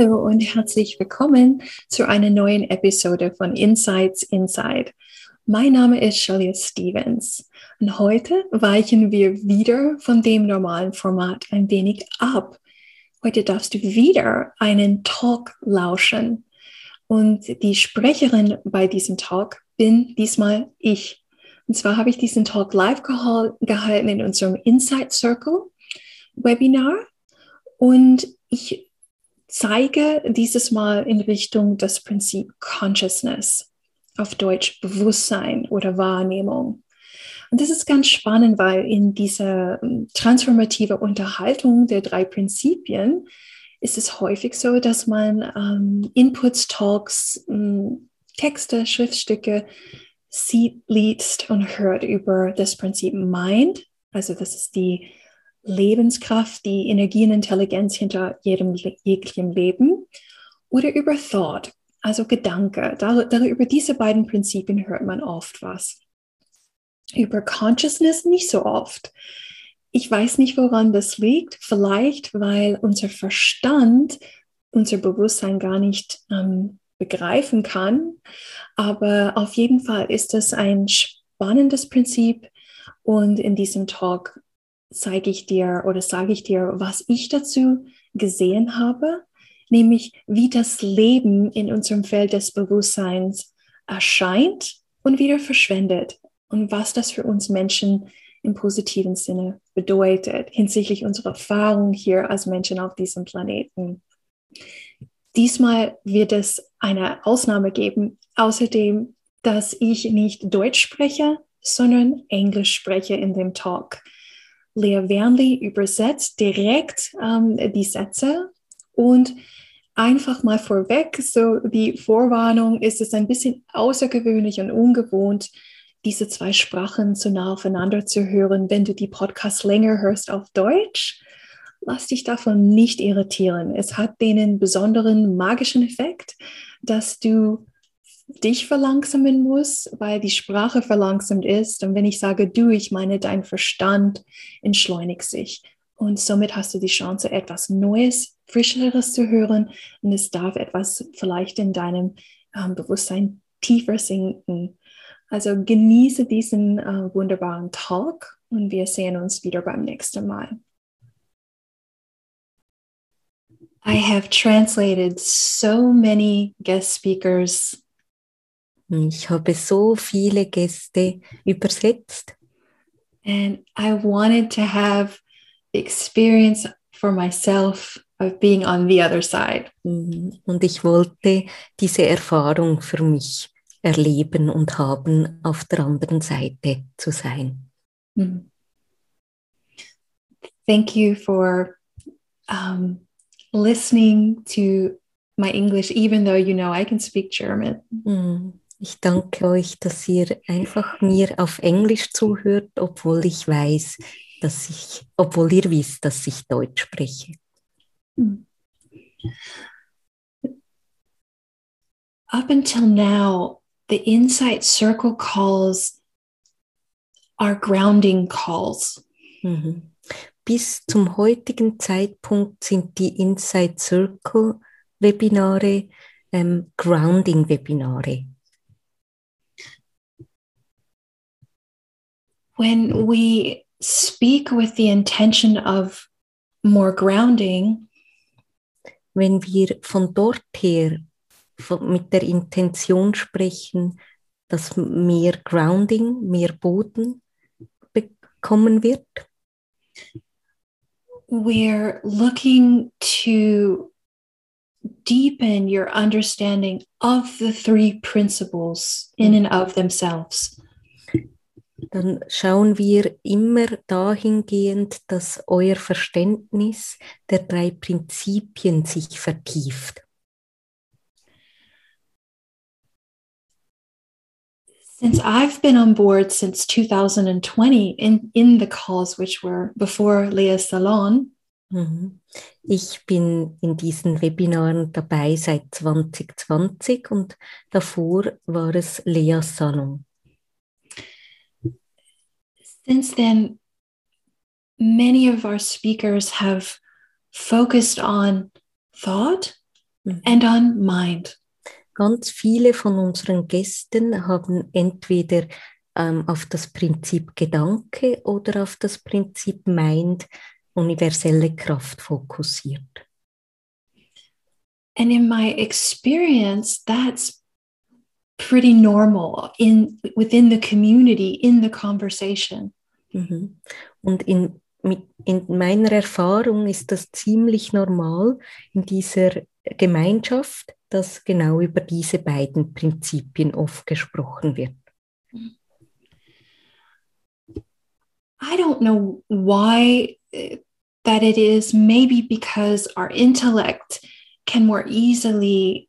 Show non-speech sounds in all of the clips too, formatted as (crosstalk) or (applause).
Hallo und herzlich willkommen zu einer neuen Episode von Insights Inside. Mein Name ist Shalia Stevens und heute weichen wir wieder von dem normalen Format ein wenig ab. Heute darfst du wieder einen Talk lauschen und die Sprecherin bei diesem Talk bin diesmal ich. Und zwar habe ich diesen Talk live gehalten in unserem Insight Circle Webinar und ich zeige dieses Mal in Richtung das Prinzip Consciousness, auf Deutsch Bewusstsein oder Wahrnehmung. Und das ist ganz spannend, weil in dieser ähm, transformative Unterhaltung der drei Prinzipien ist es häufig so, dass man ähm, Inputs, Talks, ähm, Texte, Schriftstücke sieht, liest und hört über das Prinzip Mind. Also das ist die Lebenskraft, die Energie und Intelligenz hinter jedem jeglichem Leben oder über Thought, also Gedanke. Dar, dar, über diese beiden Prinzipien hört man oft was. Über Consciousness nicht so oft. Ich weiß nicht, woran das liegt. Vielleicht, weil unser Verstand unser Bewusstsein gar nicht ähm, begreifen kann. Aber auf jeden Fall ist das ein spannendes Prinzip. Und in diesem Talk zeige ich dir oder sage ich dir, was ich dazu gesehen habe, nämlich wie das Leben in unserem Feld des Bewusstseins erscheint und wieder verschwendet und was das für uns Menschen im positiven Sinne bedeutet hinsichtlich unserer Erfahrung hier als Menschen auf diesem Planeten. Diesmal wird es eine Ausnahme geben, außerdem, dass ich nicht Deutsch spreche, sondern Englisch spreche in dem Talk. Lea Wernli übersetzt direkt ähm, die Sätze und einfach mal vorweg, so die Vorwarnung ist es ein bisschen außergewöhnlich und ungewohnt, diese zwei Sprachen so nah aufeinander zu hören. Wenn du die Podcast länger hörst auf Deutsch, lass dich davon nicht irritieren. Es hat den besonderen magischen Effekt, dass du dich verlangsamen muss, weil die Sprache verlangsamt ist. Und wenn ich sage du, ich meine, dein Verstand entschleunigt sich. Und somit hast du die Chance, etwas Neues, Frischeres zu hören. Und es darf etwas vielleicht in deinem ähm, Bewusstsein tiefer sinken. Also genieße diesen äh, wunderbaren Talk und wir sehen uns wieder beim nächsten Mal. I have translated so many guest speakers Ich habe so viele Gäste übersetzt. And I wanted to have the experience for myself of being on the other side. Mhm. Und ich wollte diese Erfahrung für mich erleben und haben, auf der anderen Seite zu sein. Mhm. Thank you for um, listening to my English, even though you know I can speak German. Mm. Ich danke euch, dass ihr einfach mir auf Englisch zuhört, obwohl ich weiß, dass ich, obwohl ihr wisst, dass ich Deutsch spreche. Up until now, the Insight Circle calls are grounding calls. Mhm. Bis zum heutigen Zeitpunkt sind die Insight Circle Webinare ähm, Grounding Webinare. When we speak with the intention of more grounding, wenn wir von dort her von, mit der Intention sprechen, dass mehr Grounding, mehr Boden bekommen wird, we're looking to deepen your understanding of the three principles in and of themselves. Dann schauen wir immer dahingehend, dass euer Verständnis der drei Prinzipien sich vertieft. Since I've been on board since 2020 in, in the calls, which were before Leah's Salon. Mhm. Ich bin in diesen Webinaren dabei seit 2020 und davor war es Leas Salon. Since then, many of our speakers have focused on thought mhm. and on mind. Ganz viele von unseren Gästen haben entweder ähm, auf das Prinzip Gedanke oder auf das Prinzip Mind, universelle Kraft fokussiert. And in my experience, that's pretty normal in within the community, in the conversation. Mhm. Und in, in meiner Erfahrung ist das ziemlich normal in dieser Gemeinschaft, dass genau über diese beiden Prinzipien oft gesprochen wird. I don't know why uh, that it is, maybe because our intellect can more easily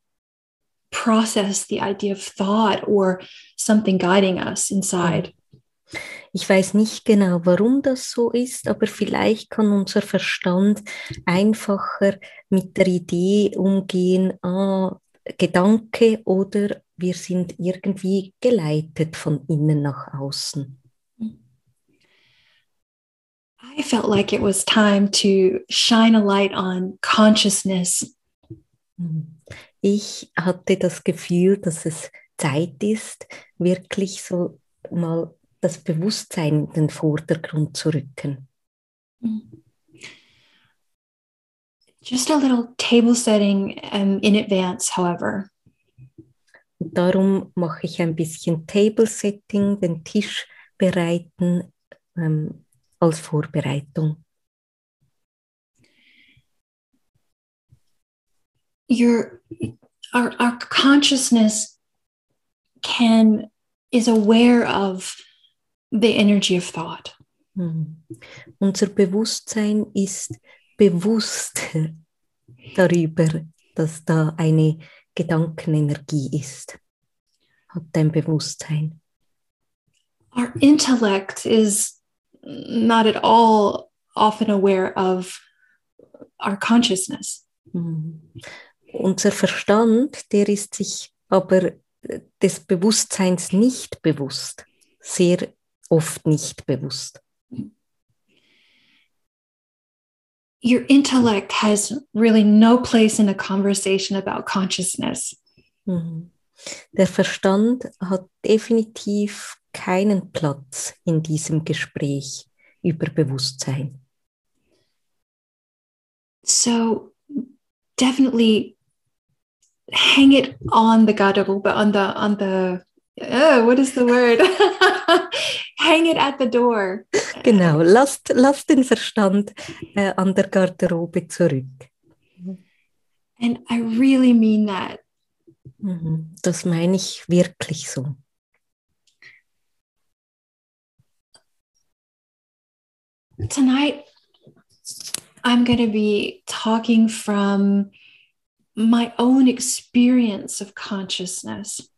process the idea of thought or something guiding us inside. Ich weiß nicht genau, warum das so ist, aber vielleicht kann unser Verstand einfacher mit der Idee umgehen, ah, Gedanke oder wir sind irgendwie geleitet von innen nach außen. I felt like it was time to shine a light on consciousness. Ich hatte das Gefühl, dass es Zeit ist, wirklich so mal das Bewusstsein in den Vordergrund zu rücken. Just a little table setting um, in advance, however. Und darum mache ich ein bisschen Table Setting, den Tisch bereiten ähm, als Vorbereitung. Your our, our consciousness can is aware of the energy of thought. Mhm. Unser Bewusstsein ist bewusst (laughs) darüber, dass da eine Gedankenenergie ist. Hat ein Bewusstsein. Our intellect is not at all often aware of our consciousness. Mhm. Unser Verstand, der ist sich aber des Bewusstseins nicht bewusst, sehr oft nicht bewusst. Your intellect has really no place in a conversation about consciousness. Mhm. Der Verstand hat definitiv keinen Platz in diesem Gespräch über Bewusstsein. So definitely hang it on the garderobe, on the on the oh, what is the word? (laughs) hang it at the door. Genau, lasst, lasst den Verstand äh, an der Garderobe zurück. And I really mean that. Mhm, das meine ich wirklich so. Tonight, I'm going to be talking from my own experience of consciousness.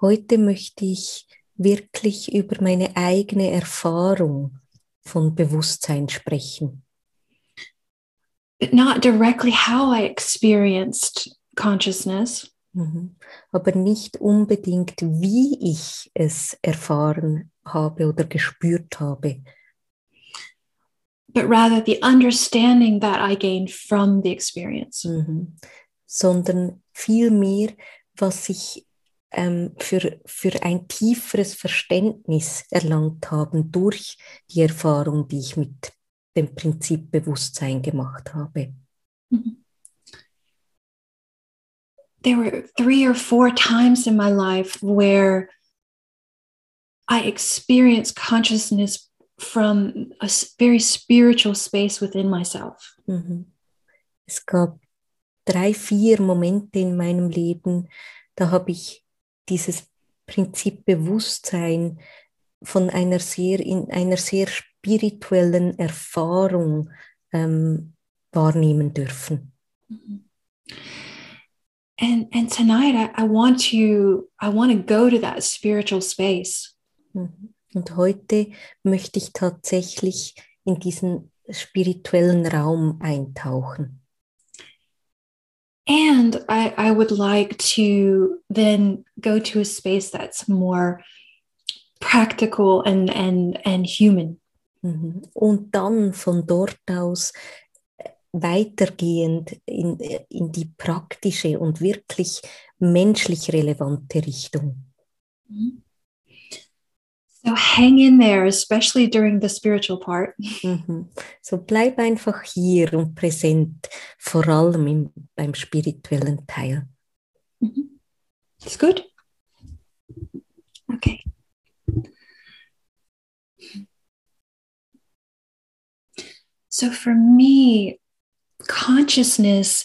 Heute möchte ich wirklich über meine eigene Erfahrung von Bewusstsein sprechen. But not directly how I experienced consciousness. Mhm. Aber nicht unbedingt, wie ich es erfahren habe oder gespürt habe, but rather the understanding that I gained from the experience. Mhm. sondern vielmehr, was ich ähm, für, für ein tieferes Verständnis erlangt habe durch die Erfahrung, die ich mit dem Prinzip Bewusstsein gemacht habe. Mhm. There were three or four times in my life where I experienced consciousness from a very spiritual space within myself. Mhm. Es gab drei, vier Momente in meinem Leben, da habe ich dieses Prinzip Bewusstsein von einer sehr, in einer sehr spirituellen Erfahrung ähm, wahrnehmen dürfen. And and tonight I, I want to I want to go to that spiritual space. Mhm. Und heute möchte ich tatsächlich in diesen spirituellen Raum eintauchen. And I, I would like to then go to a space that's more practical and and and human. Mhm. Und dann von dort aus weitergehend in, in die praktische und wirklich menschlich relevante Richtung. So hang in there, especially during the spiritual part. Mhm. So bleib einfach hier und präsent, vor allem im, beim spirituellen Teil. It's good. Okay. So for me, consciousness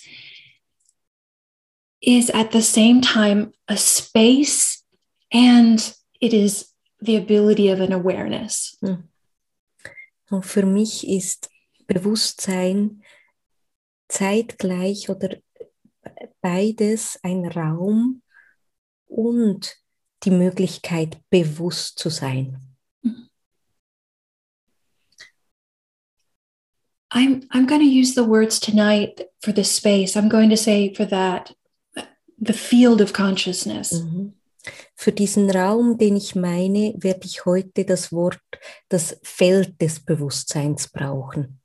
is at the same time a space and it is the ability of an awareness. Und für mich ist Bewusstsein zeitgleich oder beides ein Raum und die Möglichkeit, bewusst zu sein. I'm I'm going to use the words tonight for this space. I'm going to say for that the field of consciousness. Mhm. Für diesen Raum, den ich meine, werde ich heute das Wort, das Feld des Bewusstseins brauchen.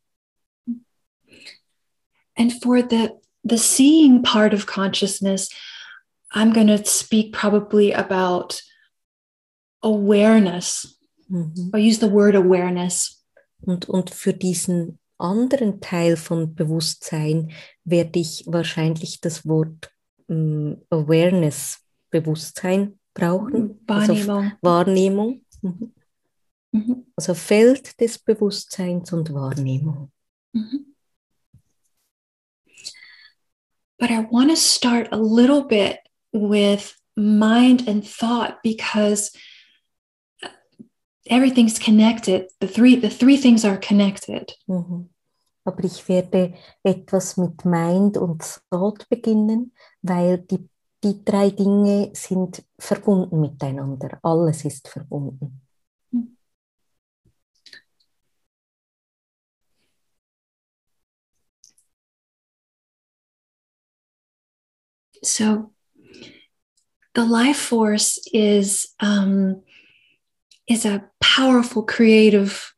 And for the the seeing part of consciousness, I'm going to speak probably about awareness. Mhm. I'll use the word awareness. Und, und für diesen anderen Teil von Bewusstsein werde ich wahrscheinlich das Wort ähm, Awareness, Bewusstsein brauchen. Also Wahrnehmung. Wahrnehmung. Mhm. Mhm. Also Feld des Bewusstseins und Wahrnehmung. Mhm. But I want to start a little bit with mind and thought because everything's connected. The three the three things are connected. Mhm. Aber ich werde etwas mit Mind und Thought beginnen, weil die, die drei Dinge sind verbunden miteinander. Alles ist verbunden. So the life force is um, is a powerful creative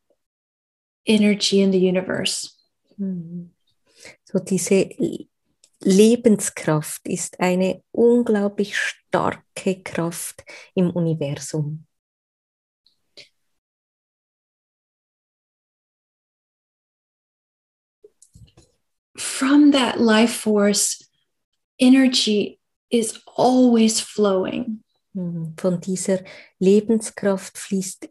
energy in the universe. Mhm. So diese Lebenskraft ist eine unglaublich starke Kraft im Universum. From that life force, energy is always flowing. Mhm. Von dieser Lebenskraft fließt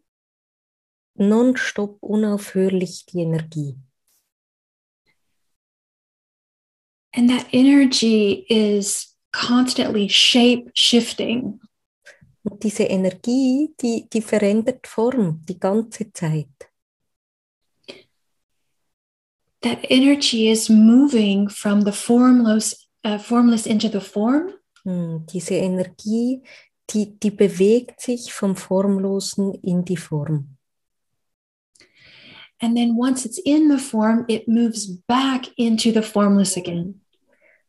nonstop unaufhörlich die Energie. And that energy is constantly shape shifting. Und diese Energie, die, die verändert Form die ganze Zeit. That energy is moving from the formless, uh, formless into the form. Hm, Diese Energie, die, die bewegt sich vom Formlosen in die Form. And then once it's in the form, it moves back into the formless again.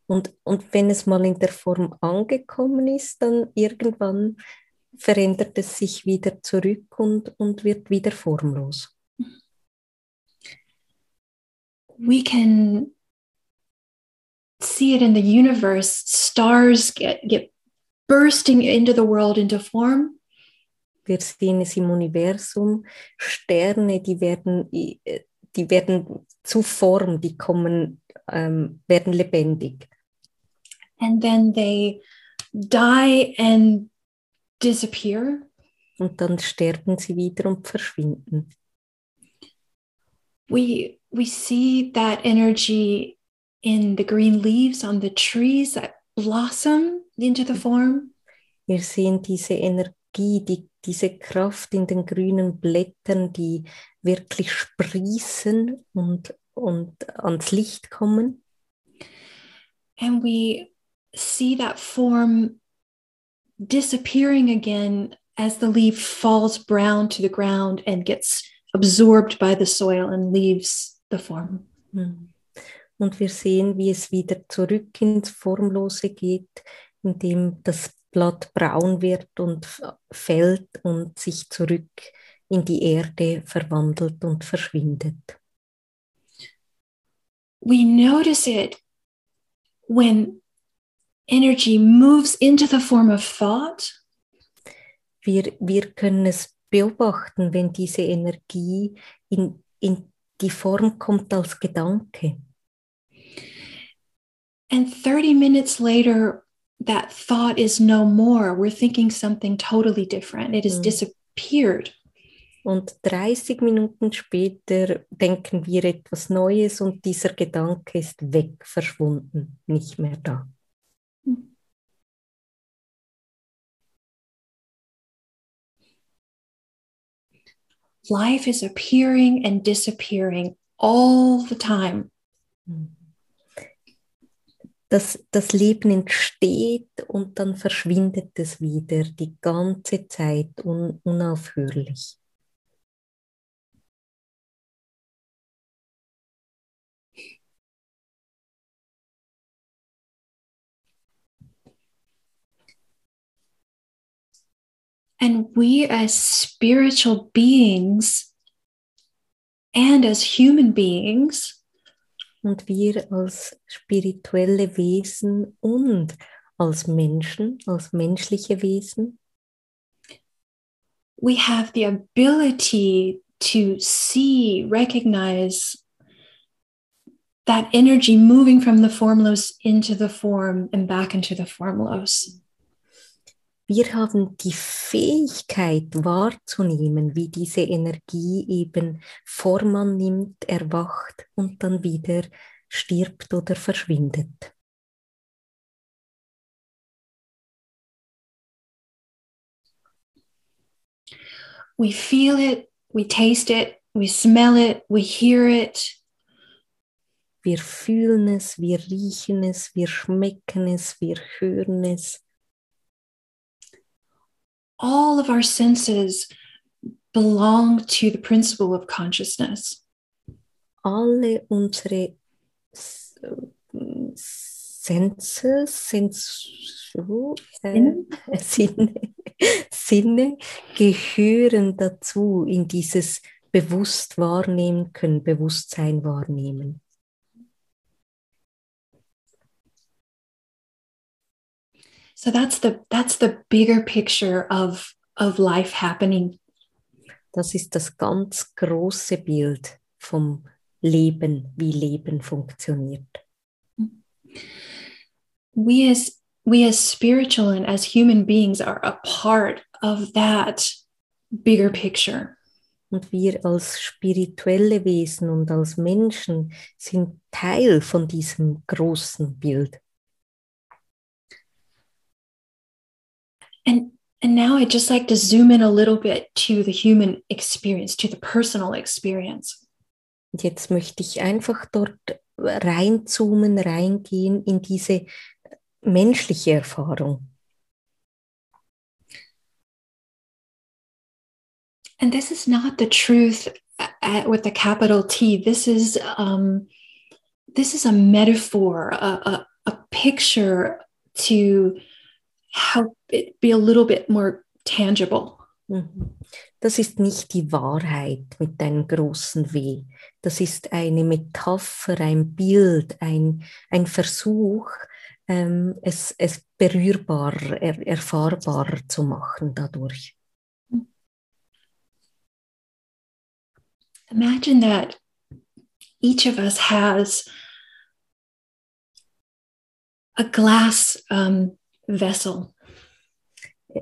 Und, und wenn es mal in der Form angekommen ist, dann irgendwann verändert es sich wieder zurück und, und wird wieder formlos. We can see it in the universe. Stars get, get bursting into the world into form. Wir sehen es im Universum, Sterne, die werden, i- die werden zu Form, die kommen, ähm, werden lebendig. And then they die and disappear. Und dann sterben sie wieder und verschwinden. We we see that energy in the green leaves on the trees that blossom into the form. Wir sehen diese Energie, die, diese Kraft in den grünen Blättern, die wirklich sprießen und, und ans Licht kommen. And we see that form disappearing again as the leaf falls brown to the ground and gets absorbed by the soil and leaves the form. Hm. Und wir sehen, wie es wieder zurück ins Formlose geht, indem das Blatt braun wird und fällt und sich zurück in die Erde verwandelt und verschwindet. We notice it when energy moves into the form of thought. Wir, wir können es beobachten, wenn diese Energie in, in die Form kommt als Gedanke. And 30 minutes later, that thought is no more. We're thinking something totally different. It has Mm. disappeared. Und 30 Minuten später denken wir etwas Neues und dieser Gedanke ist weg, verschwunden, nicht mehr da. Life is appearing and disappearing all the time. Das, das Leben entsteht und dann verschwindet es wieder die ganze Zeit un, unaufhörlich. And we, as spiritual beings and as human beings, Und wir als spirituelle Wesen und als Menschen, als menschliche Wesen, we have the ability to see, recognize that energy moving from the formless into the form and back into the formless. Wir haben die Fähigkeit wahrzunehmen, wie diese Energie eben Form annimmt, erwacht und dann wieder stirbt oder verschwindet. We feel it, we taste it, we smell it, we hear it, Wir fühlen es, wir riechen es, wir schmecken es, wir hören es. All of our senses belong to the principle of consciousness. Alle unsere S- Senses, Sens Sinne? äh, (laughs) Sinne, Sinne gehören dazu, in dieses bewusst wahrnehmen können, Bewusstsein wahrnehmen. So that's the that's the bigger picture of of life happening. Das ist das ganz große Bild vom Leben, wie Leben funktioniert. We as we as spiritual and as human beings are a part of that bigger picture. Und wir als spirituelle Wesen und als Menschen sind Teil von diesem großen Bild. And and now I'd just like to zoom in a little bit to the human experience, to the personal experience. Jetzt möchte ich einfach dort reinzoomen, reingehen in diese menschliche Erfahrung. And this is not the truth uh, with a capital T. This is um, this is a metaphor, a, a, a picture to help it be a little bit more tangible. Mhm. Das ist nicht die Wahrheit mit einem großen W. Das ist eine Metapher, ein Bild, ein, ein Versuch, ähm, es, es berührbar, er, erfahrbar zu machen dadurch. Imagine that each of us has a glass um, vessel.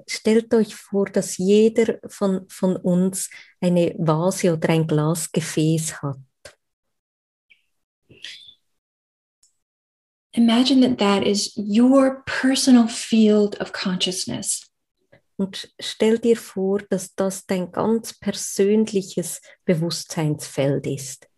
Stellt euch vor, dass jeder von, von uns eine Vase oder ein Glasgefäß hat. Imagine that that is your personal field of consciousness. Und stell dir vor, dass das dein ganz persönliches Bewusstseinsfeld ist.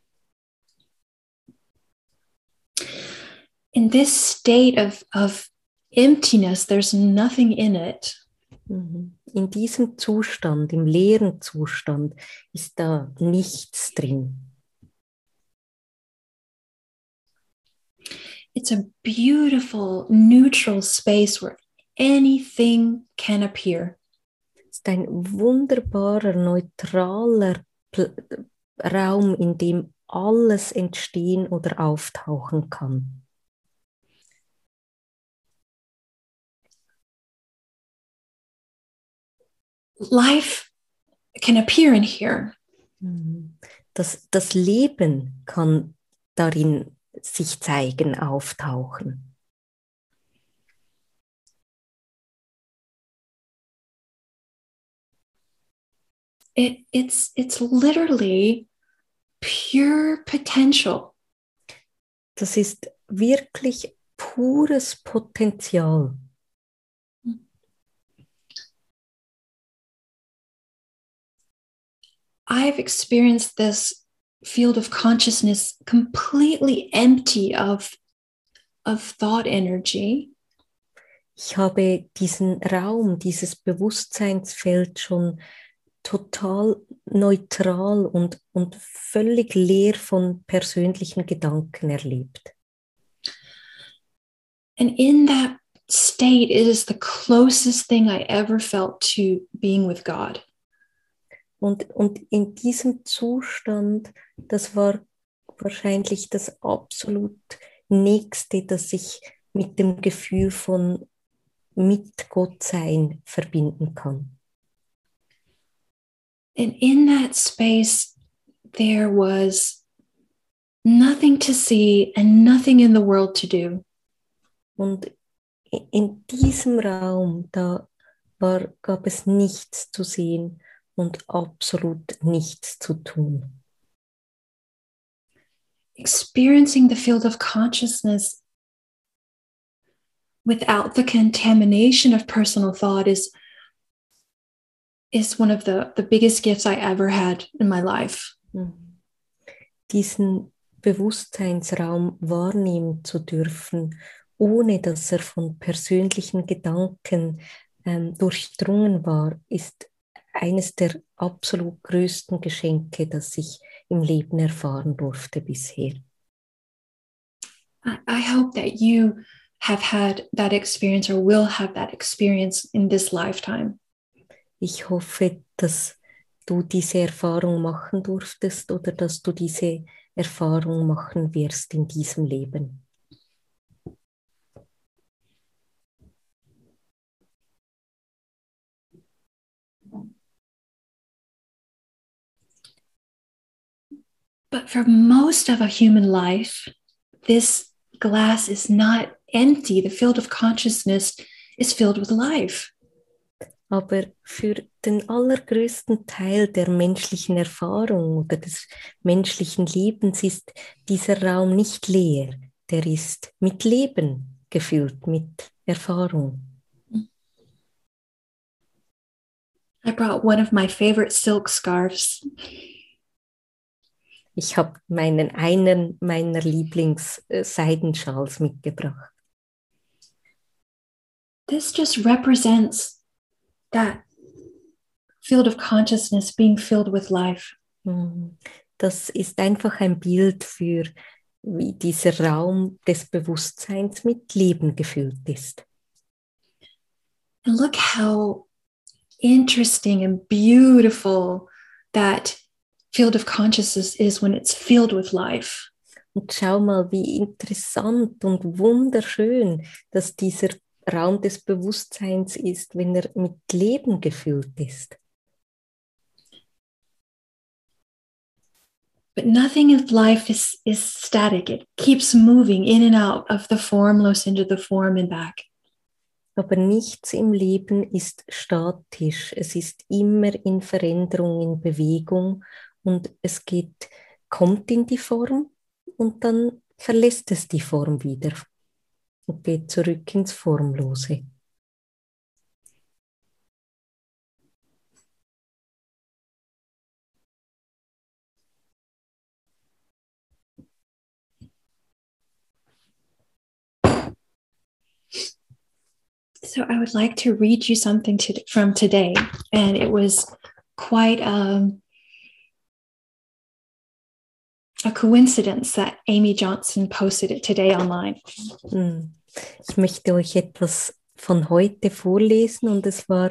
In this state of, of emptiness, there's nothing in it. Mhm. In diesem Zustand, im leeren Zustand, ist da nichts drin. It's a beautiful, neutral space where anything can appear. Es ist ein wunderbarer, neutraler Raum, in dem alles entstehen oder auftauchen kann. Life can appear in here. Das, das Leben kann darin sich zeigen, auftauchen. It, it's, it's literally pure potential. Das ist wirklich pures Potenzial. I've experienced this field of consciousness completely empty of, of thought energy. Ich habe diesen Raum, dieses Bewusstseinsfeld schon total neutral und, und völlig leer von persönlichen Gedanken erlebt. And in that state, it is the closest thing I ever felt to being with God. Und, und in diesem Zustand, das war wahrscheinlich das absolut Nächste, das ich mit dem Gefühl von mit Gott sein verbinden kann. And in that space, there was nothing to see and nothing in the world to do. Und in diesem Raum, da war, gab es nichts zu sehen und absolut nichts zu tun. Experiencing the field of consciousness without the contamination of personal thought is is one of the, the biggest gifts I ever had in my life. Mhm. Diesen Bewusstseinsraum wahrnehmen zu dürfen, ohne dass er von persönlichen Gedanken ähm, durchdrungen war, ist eines der absolut größten Geschenke, das ich im Leben erfahren durfte bisher. I, hope that you have had that experience or will have that experience in this lifetime. Ich hoffe, dass du diese Erfahrung machen durftest oder dass du diese Erfahrung machen wirst in diesem Leben. But for most of a human life, this glass is not empty. The field of consciousness is filled with life. Aber für den allergrößten Teil der menschlichen Erfahrung oder des menschlichen Lebens ist dieser Raum nicht leer. Der ist mit Leben gefüllt, mit Erfahrung. I brought one of my favorite silk scarves. Ich habe meinen einen meiner Lieblings-Seidenschals mitgebracht. This just represents that field of consciousness being filled with life. Mhm. Das ist einfach ein Bild für, wie dieser Raum des Bewusstseins mit Leben gefüllt ist. And look how interesting and beautiful that field of consciousness is when it's filled with life. Und schau mal, wie interessant und wunderschön, dass dieser Raum des Bewusstseins ist, wenn er mit Leben gefüllt ist. But nothing in life is, is static. It keeps moving in and out of the formless into the form and back. Aber nichts im Leben ist statisch. Es ist immer in Veränderung, in Bewegung und es geht, kommt in die Form und dann verlässt es die Form wieder und geht zurück ins Formlose. So I would like to read you something to, from today, and it was quite um, a coincidence that Amy Johnson posted it today online. Hm. Ich möchte euch etwas von heute vorlesen und es war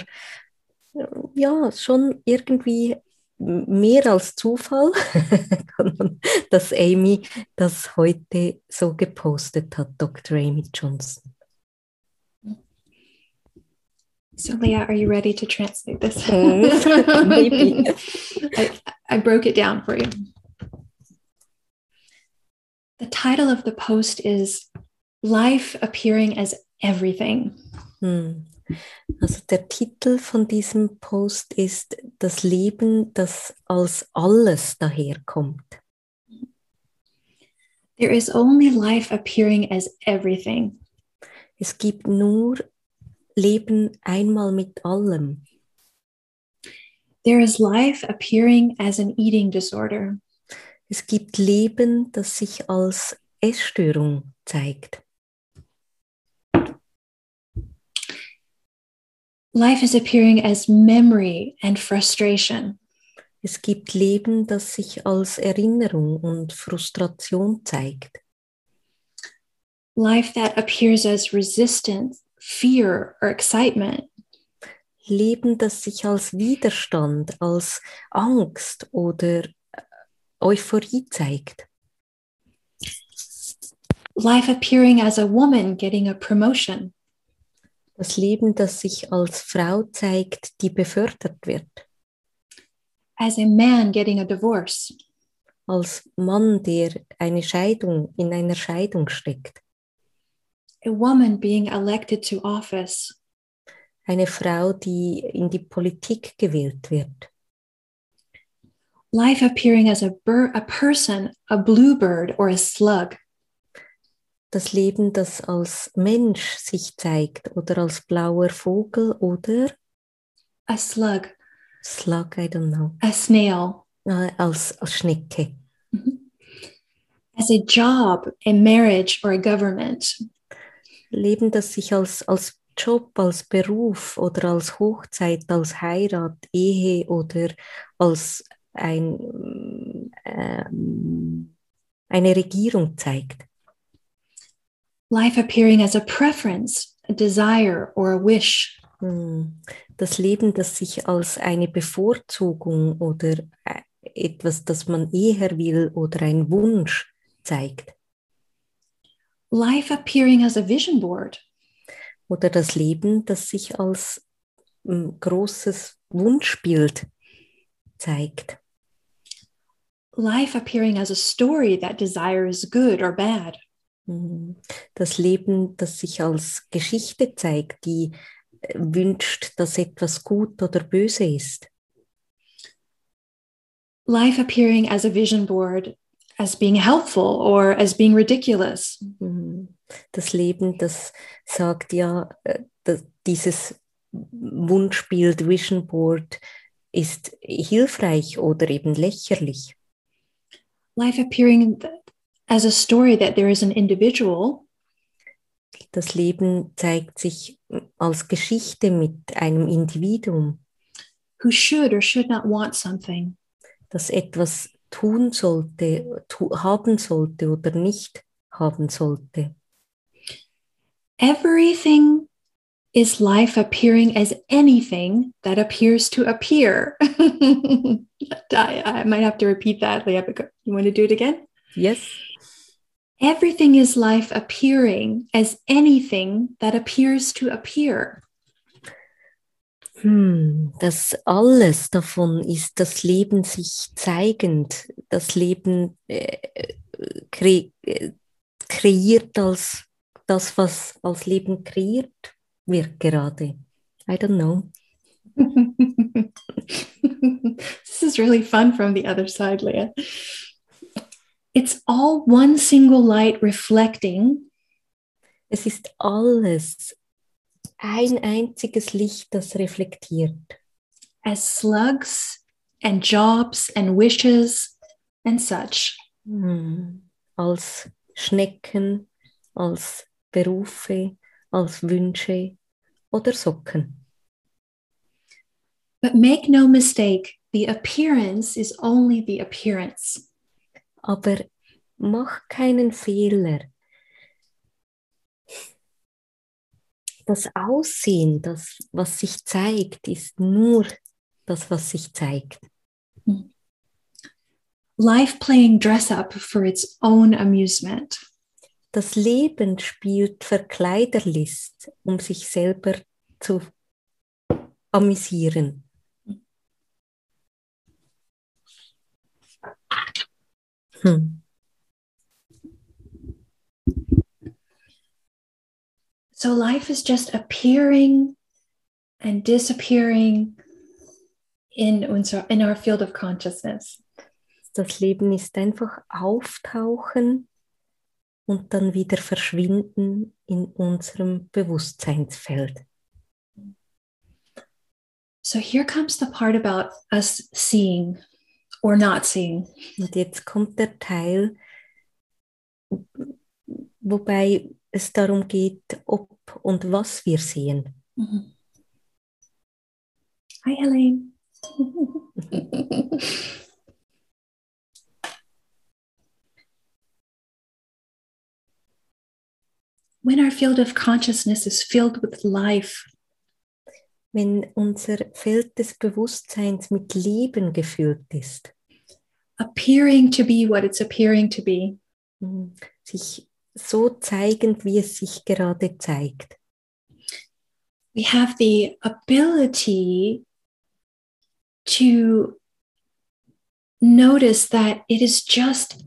äh, ja schon irgendwie mehr als Zufall, (laughs) dass Amy das heute so gepostet hat, Dr. Amy Johnson. So, Leah, are you ready to translate this? (laughs) Maybe. I, I broke it down for you. The title of the post is Life Appearing as Everything. Hm. Also der Titel von diesem Post ist Das Leben, das als alles daherkommt. There is only life appearing as everything. Es gibt nur Leben einmal mit allem. There is life appearing as an eating disorder. Es gibt Leben, das sich als Essstörung zeigt. Life is appearing as memory and frustration. Es gibt Leben, das sich als Erinnerung und Frustration zeigt. Life that appears as resistance, fear, or excitement. Leben, das sich als Widerstand, als Angst oder Euphorie zeigt. Life appearing as a woman getting a promotion. Das Leben, das sich als Frau zeigt, die befördert wird. As a man getting a divorce. Als Mann, der eine Scheidung in einer Scheidung steckt. A woman being elected to office. Eine Frau, die in die Politik gewählt wird. Life appearing as a, bir- a person, a bluebird, or a slug. Das Leben, das als Mensch sich zeigt oder als blauer Vogel oder A slug, Slug, I don't know, a snail, äh, als, als Schnecke. as a job, a marriage, or a government. Leben, das sich als, als Job, als Beruf oder als Hochzeit, als Heirat, Ehe oder als ein, ähm, eine Regierung zeigt. Life appearing as a preference, a desire, or a wish. Hm. Das Leben, das sich als eine Bevorzugung oder äh, etwas, das man eher will oder ein Wunsch zeigt. Life appearing as a vision board. Oder das Leben, das sich als hm, großes Wunschbild zeigt. Life appearing as a story that desire is good or bad. Hm. Das Leben, das sich als Geschichte zeigt, die äh, wünscht, dass etwas gut oder böse ist. Life appearing as a vision board as being helpful or as being ridiculous. Hm. Das Leben, das sagt ja, äh, dieses Wunschbild, Vision Board ist hilfreich oder eben lächerlich. Life appearing as a story that there is an individual Das Leben zeigt sich als Geschichte mit einem Individuum, who should or should not want something. das etwas tun sollte, tu haben sollte oder nicht haben sollte. Everything is life appearing as anything that appears to appear. (laughs) I, I might have to repeat that, Leah. but You want to do it again? Yes. Everything is life appearing as anything that appears to appear. Hm, das alles davon ist das Leben sich zeigend, das Leben äh, kre äh, kreiert als das, was als Leben kreiert wird gerade. I don't know. (laughs) this is really fun from the other side, Leah. It's all one single light reflecting Es ist alles ein einziges Licht, das reflektiert, as slugs and jobs and wishes and such. hm, als Schnecken, als Berufe, als Wünsche oder Socken. But make no mistake, the appearance is only the appearance. Aber mach keinen Fehler. Das Aussehen, das, was sich zeigt, ist nur das, was sich zeigt. Life playing dress up for its own amusement. Das Leben spielt Verkleiderlist, um sich selber zu amüsieren. Hm. So life is just appearing and disappearing in, unser, in our field of consciousness. Das Leben ist einfach auftauchen und dann wieder verschwinden in unserem Bewusstseinsfeld. So here comes the part about us seeing or not seeing. Und jetzt kommt der Teil, wobei es darum geht, ob und was wir sehen. Mhm. Hi, Helene. (laughs) when our field of consciousness is filled with life, Wenn unser Feld des Bewusstseins mit Leben gefüllt ist, appearing to be what it's appearing to be, mm, sich so zeigend, wie es sich gerade zeigt, we have the ability to notice that it is just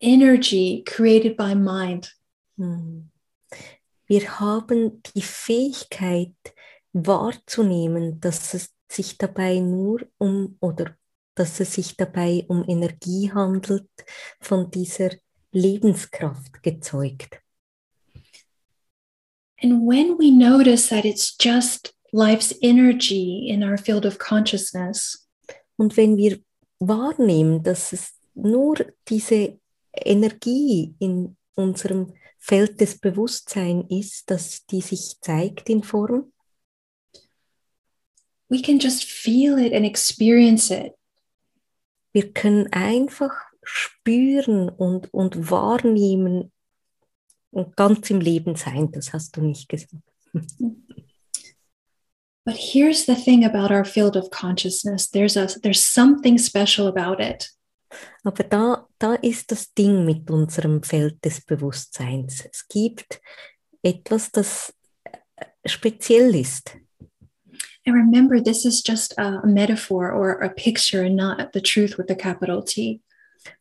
energy created by mind. Mm. Wir haben die Fähigkeit wahrzunehmen, dass es sich dabei nur um oder dass es sich dabei um Energie handelt, von dieser Lebenskraft gezeugt. And when we notice that it's just life's energy in our field of consciousness, Und wenn wir wahrnehmen, dass es nur diese Energie in unserem Feld des Bewusstseins ist, dass die sich zeigt in Form, we can just feel it and experience it. wir können einfach spüren und, und wahrnehmen und ganz im Leben sein, das hast du nicht gesagt. (laughs) But here's the thing about our field of consciousness. There's a there's something special about it. Aber da, da ist das Ding mit unserem Feld des Bewusstseins. Es gibt etwas, das äh, speziell ist. And remember, this is just a metaphor or a picture, not the truth with the capital T.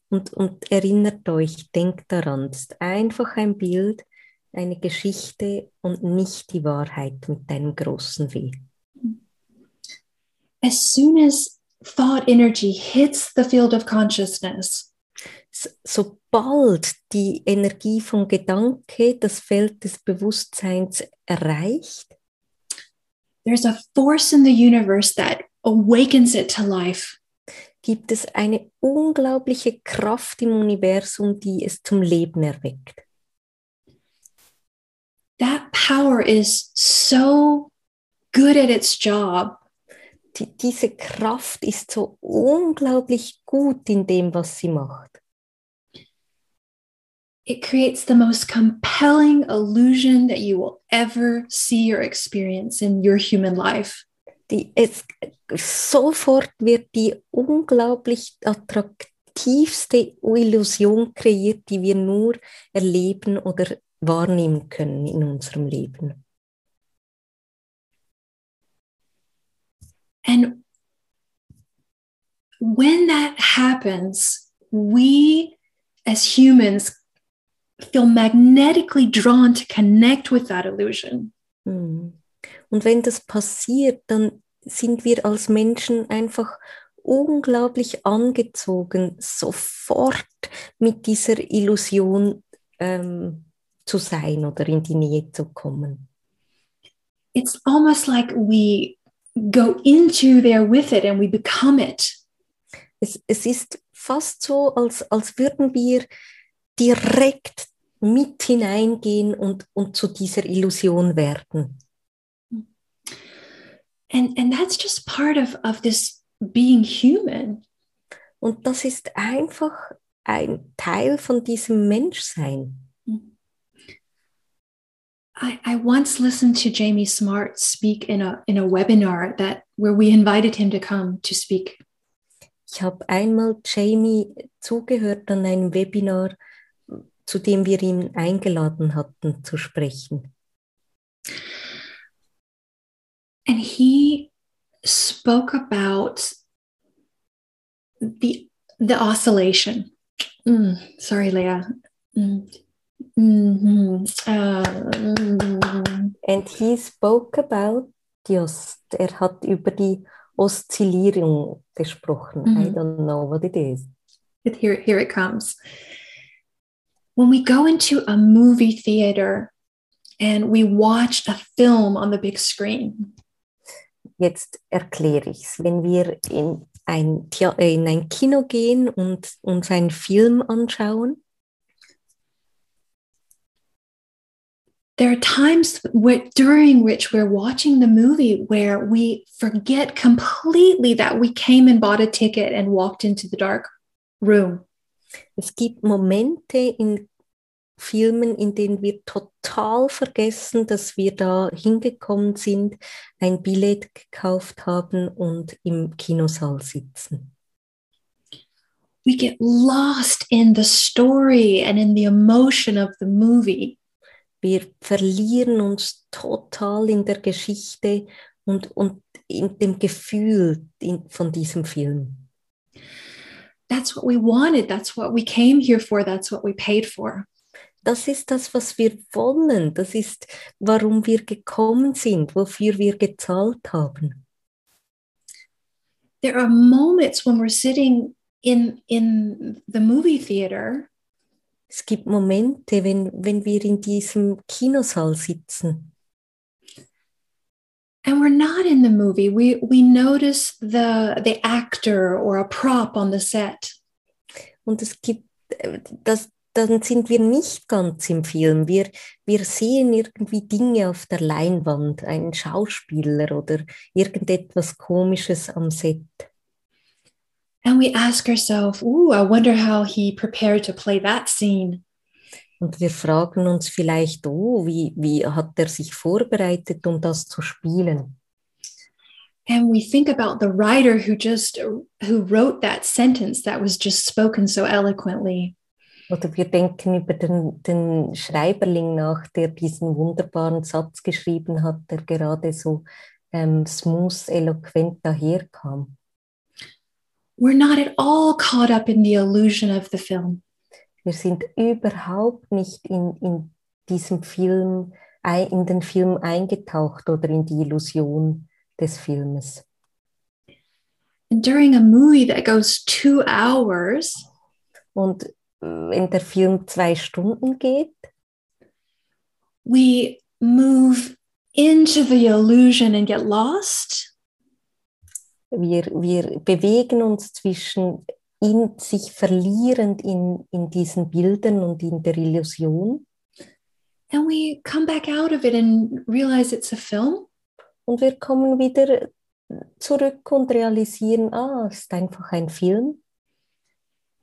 Und, und erinnert euch, denkt daran, es ist einfach ein Bild, eine Geschichte und nicht die Wahrheit mit einem großen W. As soon as thought energy hits the field of consciousness, Sobald die Energie vom Gedanke das Feld des Bewusstseins erreicht, there's a force in the universe that awakens it to life. gibt es eine unglaubliche Kraft im Universum, die es zum Leben erweckt. That power is so good at its job Die, diese Kraft ist so unglaublich gut in dem, was sie macht. it creates the most compelling illusion that you will ever see or experience in your human life. Die, es, sofort wird die unglaublich attraktivste Illusion kreiert, die wir nur erleben oder wahrnehmen können in unserem Leben. And when that happens, we as humans feel magnetically drawn to connect with that illusion. Hm. Und wenn das passiert, dann sind wir als Menschen einfach unglaublich angezogen, sofort mit dieser Illusion ähm, zu sein oder in die Nähe zu kommen. It's almost like we go into there with it and we become it. Es, es ist fast so, als, als würden wir direkt mit hineingehen und, und zu dieser Illusion werden. And, and that's just part of, of this being human. Und das ist einfach ein Teil von diesem Menschsein. I, I once listened to Jamie Smart speak in a in a webinar that where we invited him to come to speak. Ich habe einmal Jamie zugehört an einem Webinar, zu dem wir ihn eingeladen hatten zu sprechen. And he spoke about the the oscillation. Mm, sorry, Leah. Mm, mhm, uh. And he spoke about just, er hat über die Oszillierung gesprochen. I Mhm. don't know what it is. Here, here it comes. When we go into a movie theater and we watch a film on the big screen, Jetzt erkläre ich es. Wenn wir in ein, in ein Kino gehen und uns einen Film anschauen, there are times wh- during which we're watching the movie where we forget completely that we came and bought a ticket and walked into the dark room. es gibt Momente in Filmen, in denen wir total vergessen, dass wir da hingekommen sind, ein Billett gekauft haben und im Kinosaal sitzen. We get lost in the story and in the emotion of the movie. Wir verlieren uns total in der Geschichte und, und in dem Gefühl in, von diesem Film. That's what we wanted. That's what we came here for. That's what we paid for. Das ist das, was wir wollen. Das ist, warum wir gekommen sind, wofür wir gezahlt haben. There are moments when we're sitting in in the movie theater Es gibt Momente, wenn, wenn wir in diesem Kinosaal sitzen and we're not in the movie. We we notice the the actor or a prop on the set. und es gibt, das, dann sind wir nicht ganz im Film. Wir, wir sehen irgendwie Dinge auf der Leinwand, einen Schauspieler oder irgendetwas Komisches am Set. And we ask ourselves, ooh, I wonder how he prepared to play that scene. Und wir fragen uns vielleicht, oh, wie, wie hat er sich vorbereitet, um das zu spielen? And we think about the writer who just who wrote that sentence that was just spoken so eloquently. Oder wir denken über den, den Schreiberling nach, der diesen wunderbaren Satz geschrieben hat, der gerade so ähm, smooth, eloquent daherkam. We're not at all caught up in the illusion of the film. Wir sind überhaupt nicht in, in diesem Film, in den Film eingetaucht oder in die Illusion des Filmes. And during a movie that goes two hours, Und äh, wenn der Film zwei Stunden geht, we move into the illusion and get lost, wir, wir bewegen uns zwischen in sich verlierend in, in diesen Bildern und in der Illusion and we come back out of it and realize it's a film. und wir kommen wieder zurück und realisieren, ah, es ist einfach ein Film.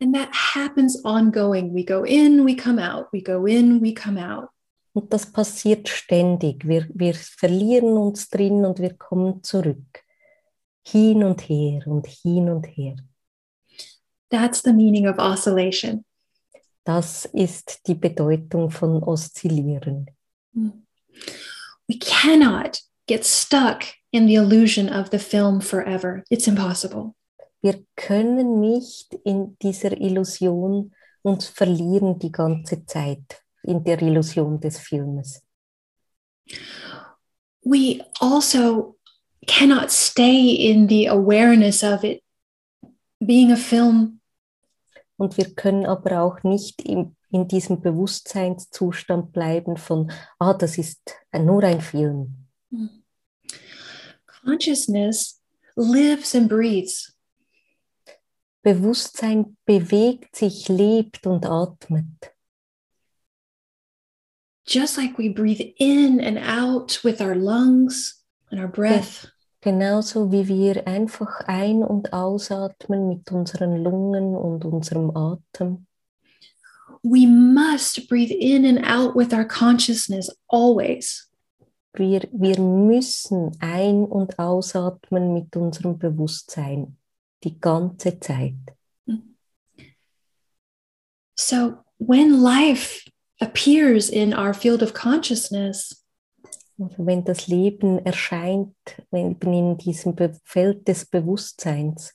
And that happens ongoing. We go in, we come out, we go in, we come out. Und das passiert ständig. Wir, wir verlieren uns drin und wir kommen zurück. Hin und her und hin und her. That's the meaning of oscillation. Das ist die Bedeutung von Oszillieren. Hmm. We cannot get stuck in the illusion of the film forever. It's impossible. Wir können nicht in dieser Illusion uns verlieren die ganze Zeit, in der Illusion des Filmes. We also cannot stay in the awareness of it being a film Und wir können aber auch nicht in, in diesem Bewusstseinszustand bleiben von, ah, das ist nur ein Film. consciousness lives and breathes. Bewusstsein bewegt sich, lebt und atmet. Just like we breathe in and out with our lungs and our breath. Genauso wie wir einfach ein- und ausatmen mit unseren Lungen und unserem Atem. We must breathe in and out with our consciousness always. Wir, wir müssen ein- und ausatmen mit unserem Bewusstsein die ganze Zeit. So when life appears in our field of consciousness, Also wenn das Leben erscheint, wenn ich bin in diesem Feld des Bewusstseins,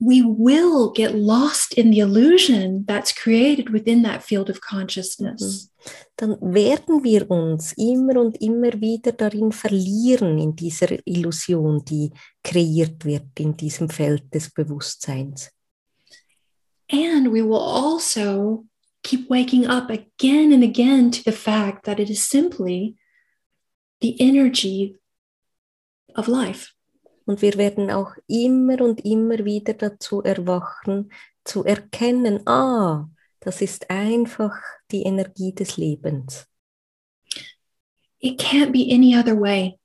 we will get lost in the illusion that's created within that field of consciousness. dann werden wir uns immer und immer wieder darin verlieren, in dieser Illusion, die kreiert wird in diesem Feld des Bewusstseins. And we will also keep waking up again and again to the fact that it is simply the energy of life. Und wir werden auch immer und immer wieder dazu erwachen, zu erkennen, ah, das ist einfach die Energie des Lebens. It can't be any other way.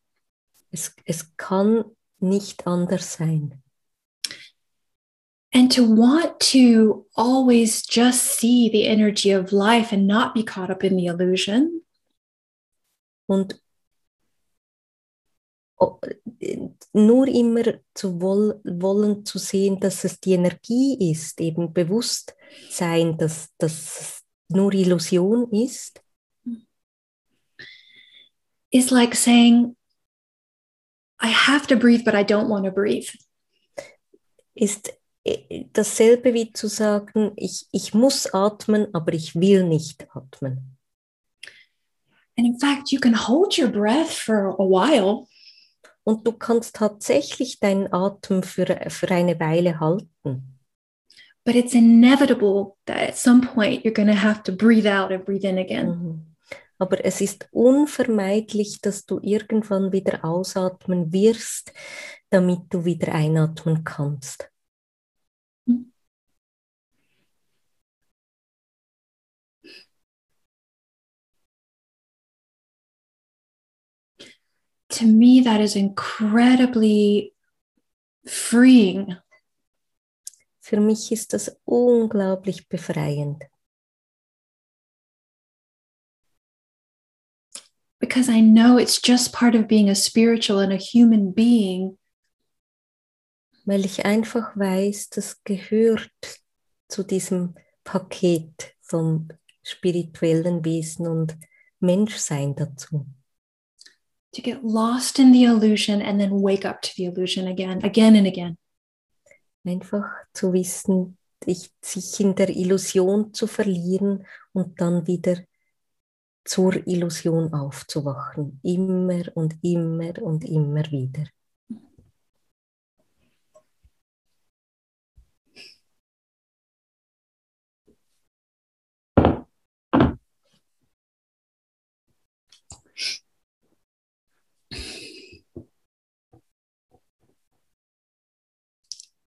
Es, es kann nicht anders sein. And to want to always just see the energy of life and not be caught up in the illusion Und o- nur immer zu woll, wollen zu sehen, dass es die Energie ist, eben bewusst sein, dass das nur Illusion ist, is like saying, I have to breathe, but I don't want to breathe. ist dasselbe wie zu sagen, ich, ich muss atmen, aber ich will nicht atmen. And in fact, you can hold your breath for a while, Und du kannst tatsächlich deinen Atem für, für eine Weile halten. but it's inevitable that at some point you're going to have to breathe out and breathe in again. Mhm. Aber es ist unvermeidlich, dass du irgendwann wieder ausatmen wirst, damit du wieder einatmen kannst. To me, that is incredibly freeing. Für mich ist das unglaublich befreiend, because I know it's just part of being a spiritual and a human being. Weil ich einfach weiß, das gehört zu diesem Paket vom spirituellen Wesen und Menschsein dazu. To get lost in the illusion and then wake up to the illusion again, again and again. Einfach zu wissen, ich, sich in der Illusion zu verlieren und dann wieder zur Illusion aufzuwachen. Immer und immer und immer wieder.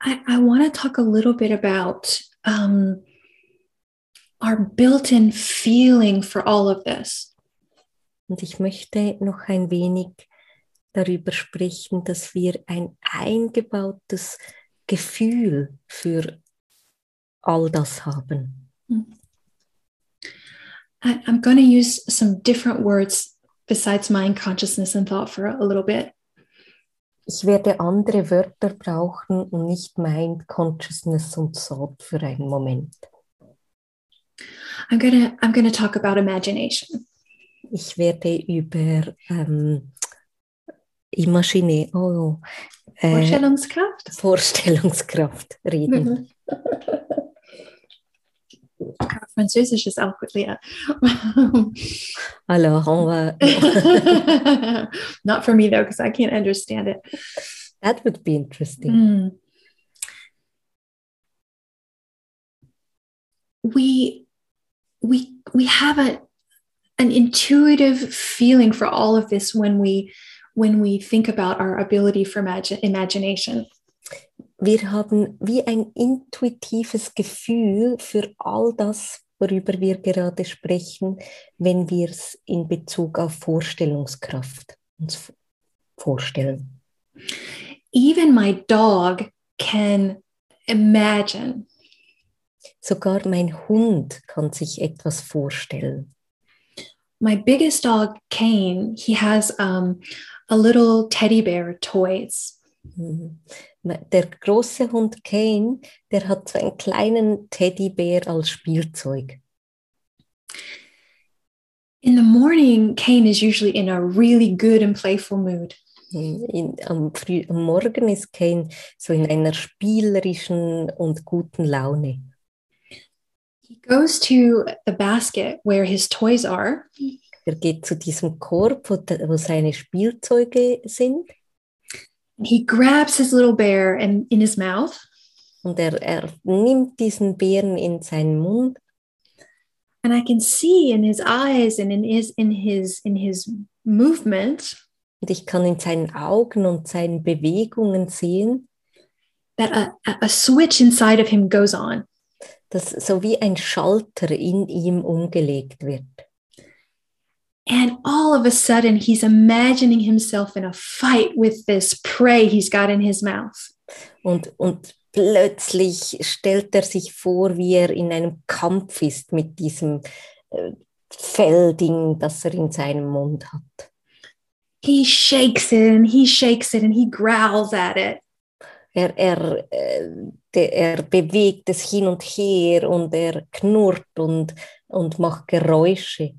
I, I want to talk a little bit about um, our built in feeling for all of this. Und ich möchte noch ein wenig darüber sprechen, dass wir ein eingebautes Gefühl für all das haben. I, I'm going to use some different words besides mind, consciousness, and thought for a little bit. Ich werde andere Wörter brauchen und nicht Mind, Consciousness und Thought für einen Moment. I'm gonna I'm gonna talk about imagination. Ich werde über ähm, Imagine, oh, äh, Vorstellungskraft. Vorstellungskraft reden. (laughs) Französisch ist auch gut, Alors, on va, (laughs) Not for me though, because I can't understand it. that would be interesting. Mm. We we we have a an intuitive feeling for all of this when we when we think about our ability for imagi- imagination. Wir haben wie ein intuitives Gefühl für all das, worüber wir gerade sprechen, wenn wir es in Bezug auf Vorstellungskraft uns vorstellen. Even my dog can imagine. Sogar mein Hund kann sich etwas vorstellen. My biggest dog, Kane, he has um, a little teddy bear toys. Mhm. Der große Hund Kane, der hat so einen kleinen Teddybär als Spielzeug. In the morning, Kane is usually in a really good and playful mood. In, am, früh, am Morgen ist Kane so in einer spielerischen und guten Laune. He goes to the basket where his toys are. Er geht zu diesem Korb, wo, wo seine Spielzeuge sind. He grabs his little bear and in his mouth. Und er, er nimmt diesen Bären in seinen Mund. And I can see in his eyes and in his in his in his movement Und ich kann in seinen Augen und seinen Bewegungen sehen, that a, a switch inside of him goes on. dass so wie ein Schalter in ihm umgelegt wird. And all of a sudden, he's imagining himself in a fight with this prey he's got in his mouth. Und, und plötzlich stellt er sich vor, wie er in einem Kampf ist mit diesem äh, Fellding, das er in seinem Mund hat. He shakes it and he shakes it and he growls at it. Er, er, äh, er bewegt es hin und her und er knurrt und, und macht Geräusche.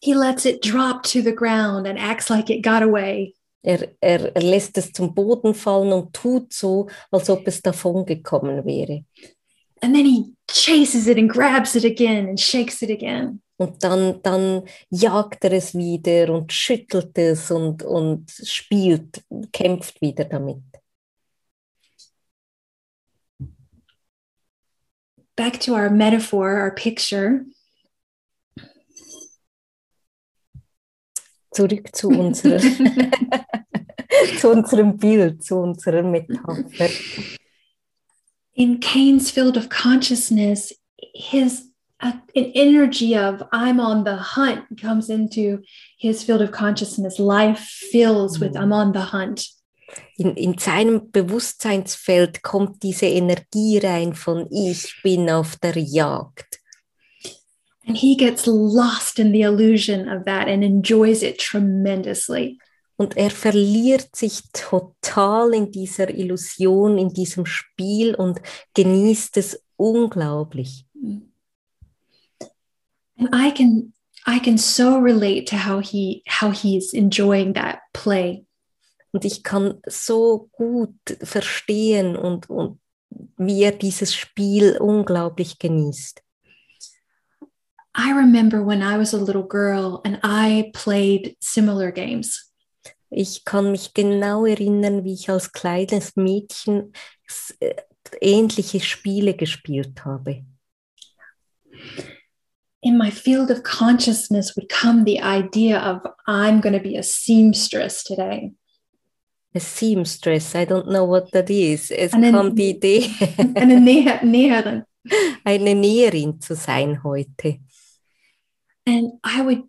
He lets it drop to the ground and acts like it got away. Er, er, er lässt es zum Boden fallen und tut so, als ob es davon gekommen wäre. And then he chases it and grabs it again and shakes it again. Und dann, dann jagt er es wieder und schüttelt es und, und spielt, kämpft wieder damit. Back to our metaphor, our picture. Zurück zu, unserer, (laughs) (laughs) zu unserem Bild, zu unserer Metapher. In Cain's field of consciousness, his uh, an energy of I'm on the hunt comes into his field of consciousness. Life fills with I'm on the hunt. In, in seinem Bewusstseinsfeld kommt diese Energie rein von ich bin auf der Jagd. And he gets lost in the illusion of that and enjoys it tremendously. Und er verliert sich total in dieser Illusion, in diesem Spiel und genießt es unglaublich. And I can I can so relate to how he how he's enjoying that play. Und ich kann so gut verstehen und, und wie er dieses Spiel unglaublich genießt. I remember when I was a little girl and I played similar games. Ich kann mich genau erinnern, wie ich als kleines Mädchen äh, ähnliche Spiele gespielt habe. In my field of consciousness would come the idea of I'm going to be a seamstress today. A seamstress, I don't know what that is. Es Eine- kam die Idee, Eine (laughs) Nähe, Näherin. eine Näherin zu sein heute. And I would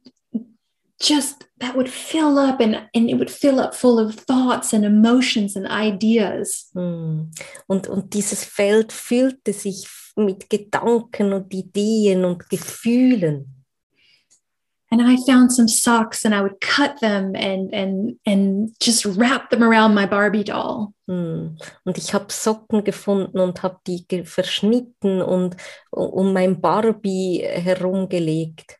just, that would fill up and, and it would fill up full of thoughts and emotions and ideas. Hm. Und, und dieses Feld füllte sich mit Gedanken und Ideen und Gefühlen. And I found some socks and I would cut them and, and, and just wrap them around my Barbie doll. Hm. Und ich habe Socken gefunden und habe die verschnitten und um mein Barbie herumgelegt.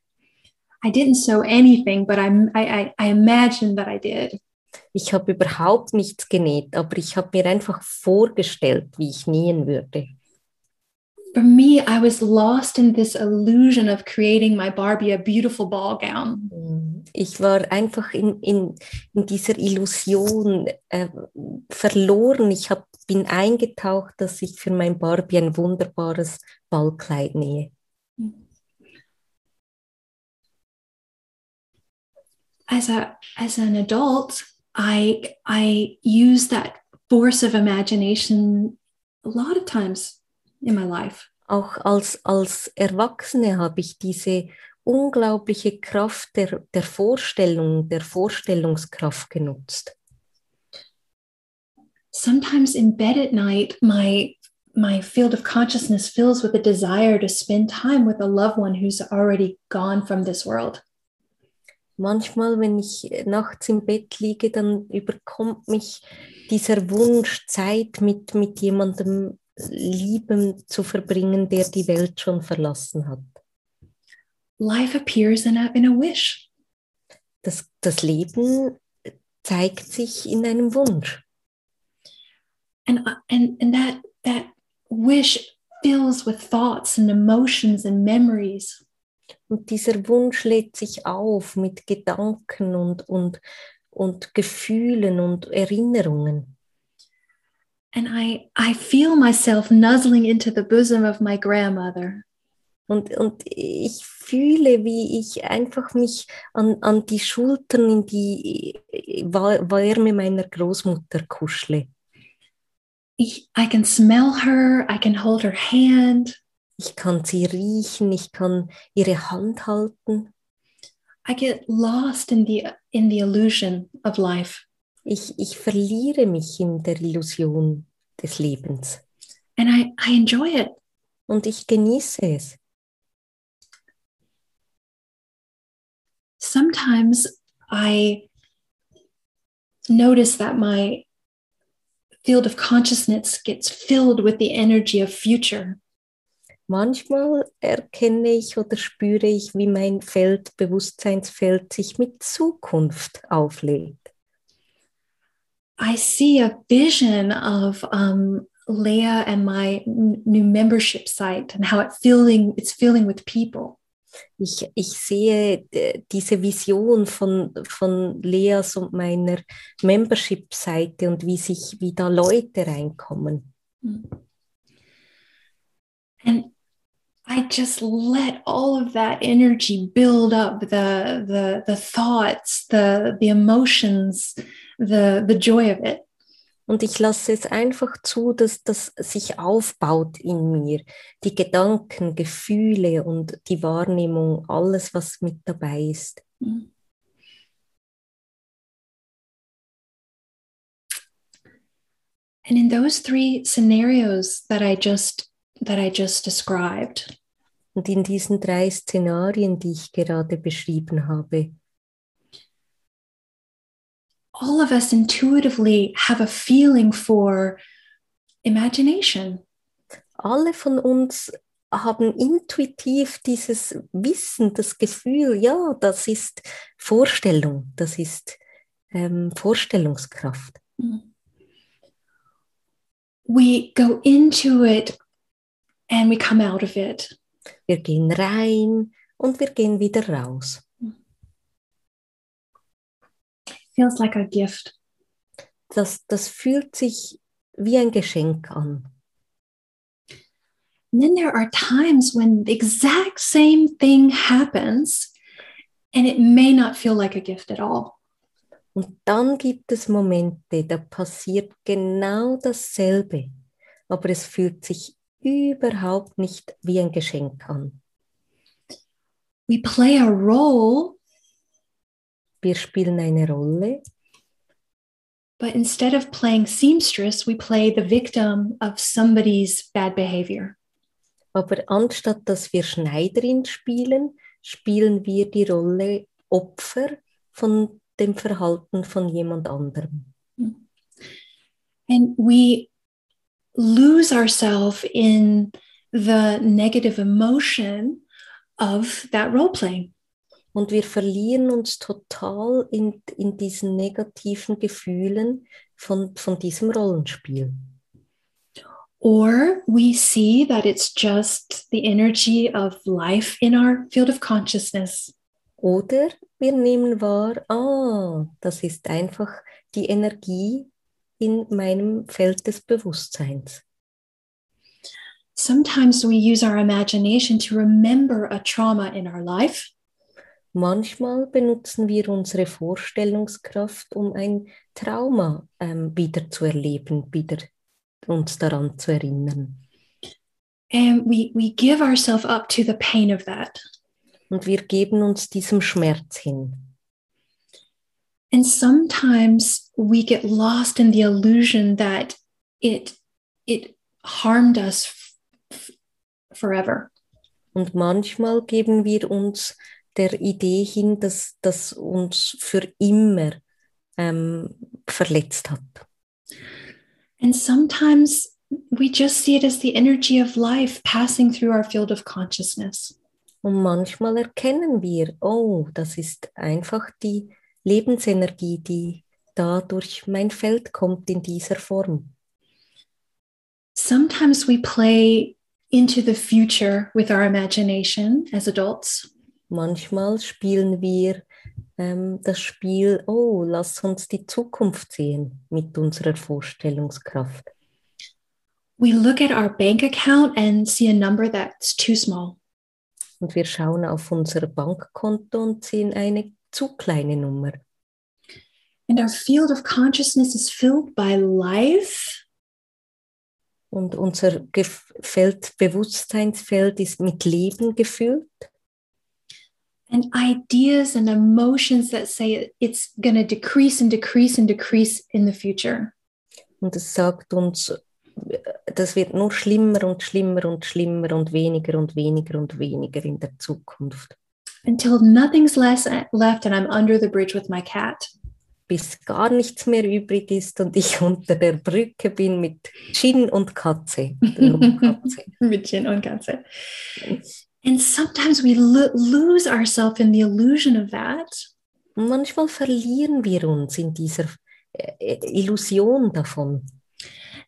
I didn't sew anything, but I, I, I imagined that I did. Ich habe überhaupt nichts genäht, aber ich habe mir einfach vorgestellt, wie ich nähen würde. For me, I was lost in this illusion of creating my Barbie a beautiful ball gown. Ich war einfach in, in, in dieser Illusion äh, verloren. Ich hab, bin eingetaucht, dass ich für mein Barbie ein wunderbares Ballkleid nähe. As a as an adult, I I use that force of imagination a lot of times in my life. Auch als, als Erwachsene habe ich diese unglaubliche Kraft der, der Vorstellung, der Vorstellungskraft genutzt. sometimes in bed at night, my my field of consciousness fills with a desire to spend time with a loved one who's already gone from this world. Manchmal, wenn ich nachts im Bett liege, dann überkommt mich dieser Wunsch, Zeit mit, mit jemandem Lieben zu verbringen, der die Welt schon verlassen hat. Life appears in a, in a wish. Das, das Leben zeigt sich in einem Wunsch. And, and, and that, that wish fills with thoughts and emotions and memories. Und dieser Wunsch lädt sich auf mit Gedanken und, und, und Gefühlen und Erinnerungen. And I, I feel myself nuzzling into the bosom of my grandmother. Und, und ich fühle, wie ich einfach mich an, an die Schultern in die Wärme meiner Großmutter kuschle. Ich, I can smell her, I can hold her hand. Ich kann sie riechen, ich kann ihre Hand halten. I get lost in the, in the illusion of life. Ich, ich verliere mich in der Illusion des Lebens. And I, I enjoy it. Und ich genieße es. Sometimes I notice that my field of consciousness gets filled with the energy of future. Manchmal erkenne ich oder spüre ich, wie mein Feld, Bewusstseinsfeld sich mit Zukunft auflädt. I see a vision of um, Leah and my new membership site and how it filling, it's filling with people. Ich, ich sehe diese Vision von, von Leas und meiner Membership-Seite und wie sich wie da Leute reinkommen. And I just let all of that energy build up the the the thoughts, the the emotions, the the joy of it. Und ich lasse es einfach zu, dass das sich aufbaut in mir. Die Gedanken, Gefühle und die Wahrnehmung, alles, was mit dabei ist. Mhm. And in those three scenarios that I just that I just described. Und in diesen drei Szenarien, die ich gerade beschrieben habe, all of us intuitively have a feeling for imagination. Alle von uns haben intuitiv dieses Wissen, das Gefühl, ja, das ist Vorstellung, das ist ähm, Vorstellungskraft. We go into it and we come out of it. Wir gehen rein und wir gehen wieder raus. Feels like a gift. Das, das fühlt sich wie ein Geschenk an. And then there are times when the exact same thing happens and it may not feel like a gift at all. Und dann gibt es Momente, da passiert genau dasselbe, aber es fühlt sich überhaupt nicht wie ein Geschenk an. We play a role, Wir spielen eine Rolle, but instead of playing seamstress, we play the victim of somebody's bad behavior. aber anstatt dass wir Schneiderin spielen, spielen wir die Rolle Opfer von dem Verhalten von jemand anderem. And we lose ourselves in the negative emotion of that role playing. Und wir verlieren uns total in, in diesen negativen Gefühlen von, von diesem Rollenspiel. Or we see that it's just the energy of life in our field of consciousness. Oder wir nehmen wahr, ah, das ist einfach die Energie in meinem Feld des Bewusstseins. Sometimes we use our imagination to remember a trauma in our life. Manchmal benutzen wir unsere Vorstellungskraft, um ein Trauma ähm, wieder zu erleben, wieder uns daran zu erinnern. And we, we give ourselves up to the pain of that. Und wir geben uns diesem Schmerz hin. And sometimes we get lost in the illusion that it it harmed us forever. Und manchmal geben wir uns der Idee hin, dass das uns für immer ähm, verletzt hat. And sometimes we just see it as the energy of life passing through our field of consciousness. Und manchmal erkennen wir, oh, das ist einfach die Lebensenergie, die da durch mein Feld kommt in dieser Form. Sometimes we play into the future with our imagination as adults. Manchmal spielen wir ähm, das Spiel, oh, lass uns die Zukunft sehen mit unserer Vorstellungskraft. We look at our bank account and see a number that's too small. Und wir schauen auf unser Bankkonto und sehen eine zu kleine Nummer. And our field of consciousness is filled by life Und unser Feld, Bewusstseinsfeld ist mit Leben gefüllt and ideas and emotions that say it's going to decrease and decrease and decrease in the future. und es sagt uns, das wird nur schlimmer und schlimmer und schlimmer und weniger und weniger und weniger in der Zukunft, Until nothing's less left and I'm under the bridge with my cat. Bis gar nichts mehr übrig ist und ich (laughs) unter der Brücke bin mit Gin und Katze. Katze. (laughs) Mit Gin und Katze. And sometimes we lo- lose ourselves in the illusion of that. Und manchmal verlieren wir uns in dieser äh, Illusion davon.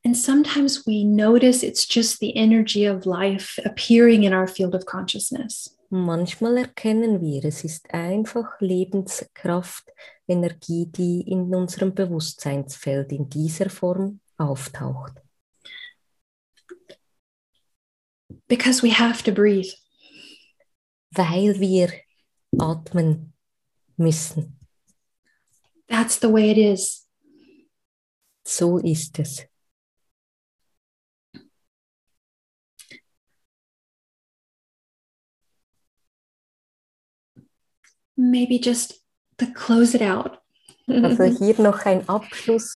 And sometimes we notice it's just the energy of life appearing in our field of consciousness. Manchmal erkennen wir, es ist einfach Lebenskraft, Energie, die in unserem Bewusstseinsfeld in dieser Form auftaucht. Because we have to breathe. Weil wir atmen müssen. That's the way it is. So ist es. Maybe just to close it out. Also (laughs) hier noch ein Abschluss.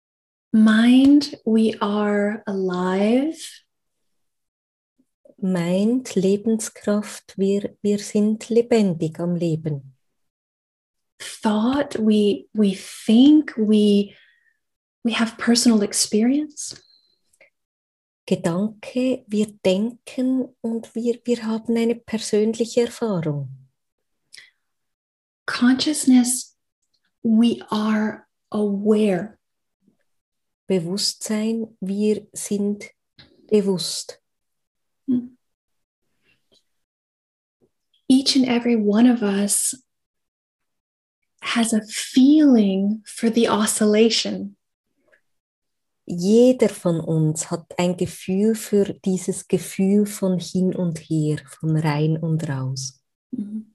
Mind, we are alive. Meint Lebenskraft, wir, wir sind lebendig am Leben. Thought, we we think, we we have personal experience. Gedanke, wir denken und wir, wir haben eine persönliche Erfahrung. Consciousness, we are aware. Bewusstsein, wir sind bewusst. Hmm. Each and every one of us has a feeling for the oscillation. Jeder von uns hat ein Gefühl für dieses Gefühl von hin und her, von rein und raus. And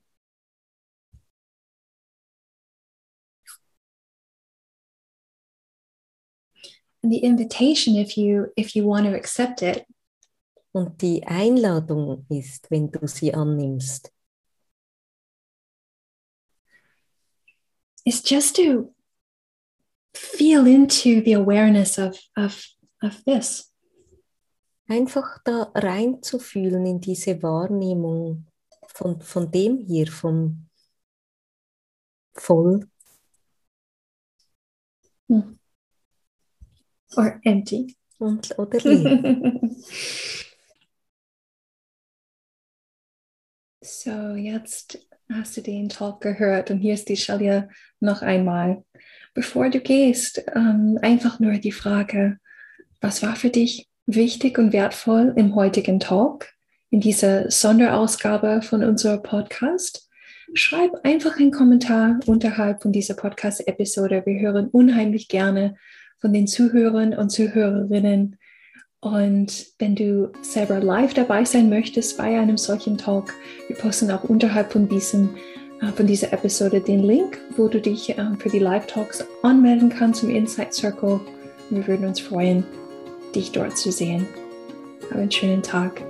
the invitation, if you if you want to accept it, Und die Einladung ist, wenn du sie annimmst, is just to feel into the awareness of of of this. einfach da reinzufühlen in diese Wahrnehmung von, von dem hier, vom Voll hm. Or empty. und, oder leer. (laughs) so, jetzt hast du den Talk gehört und hier ist die Shalia noch einmal. Bevor du gehst, ähm, einfach nur die Frage, was war für dich wichtig und wertvoll im heutigen Talk, in dieser Sonderausgabe von unserem Podcast? Schreib einfach einen Kommentar unterhalb von dieser Podcast-Episode. Wir hören unheimlich gerne von den Zuhörern und Zuhörerinnen. Und wenn du selber live dabei sein möchtest bei einem solchen Talk, wir posten auch unterhalb von, diesem, äh, von dieser Episode den Link, wo du dich ähm, für die Live-Talks anmelden kannst im Insight Circle. Wir würden uns freuen, dich dort zu sehen. Hab einen schönen Tag.